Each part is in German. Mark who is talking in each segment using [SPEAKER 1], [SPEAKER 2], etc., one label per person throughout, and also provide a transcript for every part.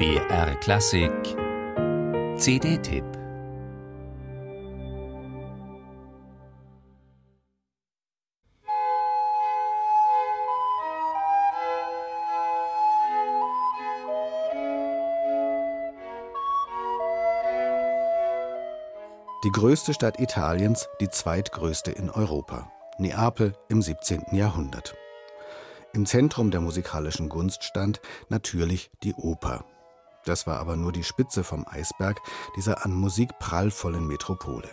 [SPEAKER 1] BR Klassik CD-Tipp
[SPEAKER 2] Die größte Stadt Italiens, die zweitgrößte in Europa. Neapel im 17. Jahrhundert. Im Zentrum der musikalischen Gunst stand natürlich die Oper. Das war aber nur die Spitze vom Eisberg dieser an Musik prallvollen Metropole.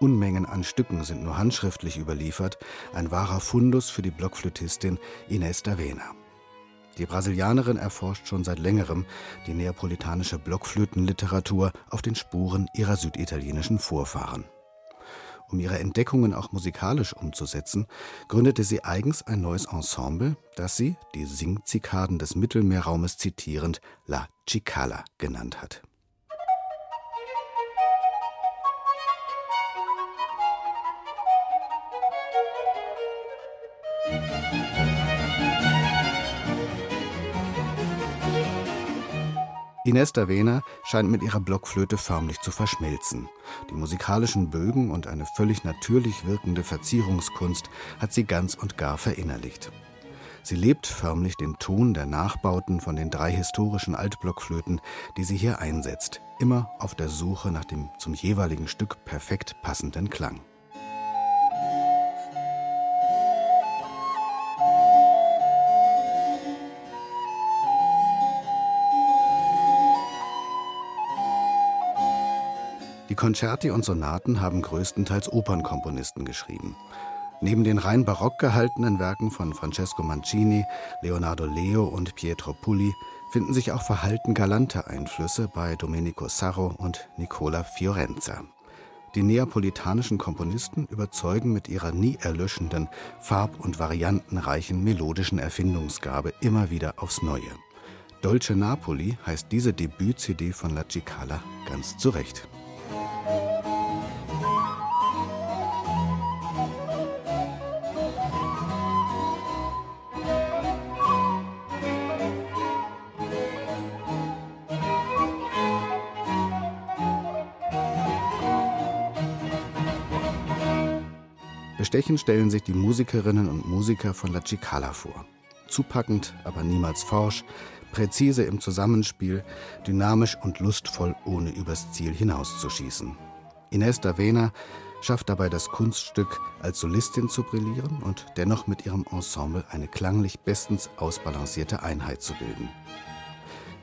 [SPEAKER 2] Unmengen an Stücken sind nur handschriftlich überliefert, ein wahrer Fundus für die Blockflötistin Ines D'Avena. Die Brasilianerin erforscht schon seit längerem die neapolitanische Blockflötenliteratur auf den Spuren ihrer süditalienischen Vorfahren. Um ihre Entdeckungen auch musikalisch umzusetzen, gründete sie eigens ein neues Ensemble, das sie, die Singzikaden des Mittelmeerraumes zitierend, La Cicala genannt hat. Ines D'Avena scheint mit ihrer Blockflöte förmlich zu verschmelzen. Die musikalischen Bögen und eine völlig natürlich wirkende Verzierungskunst hat sie ganz und gar verinnerlicht. Sie lebt förmlich den Ton der Nachbauten von den drei historischen Altblockflöten, die sie hier einsetzt, immer auf der Suche nach dem zum jeweiligen Stück perfekt passenden Klang. Die Concerti und Sonaten haben größtenteils Opernkomponisten geschrieben. Neben den rein barock gehaltenen Werken von Francesco Mancini, Leonardo Leo und Pietro Pulli finden sich auch verhalten galante Einflüsse bei Domenico Sarro und Nicola Fiorenza. Die neapolitanischen Komponisten überzeugen mit ihrer nie erlöschenden, farb- und variantenreichen melodischen Erfindungsgabe immer wieder aufs Neue. Dolce Napoli heißt diese Debüt-CD von La Cicala ganz zu Recht. Bestechend stellen sich die Musikerinnen und Musiker von La Cicala vor. Zupackend, aber niemals forsch, präzise im Zusammenspiel, dynamisch und lustvoll, ohne übers Ziel hinauszuschießen. Ines D'Avena schafft dabei das Kunststück, als Solistin zu brillieren und dennoch mit ihrem Ensemble eine klanglich bestens ausbalancierte Einheit zu bilden.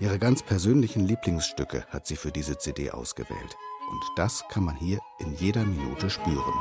[SPEAKER 2] Ihre ganz persönlichen Lieblingsstücke hat sie für diese CD ausgewählt. Und das kann man hier in jeder Minute spüren.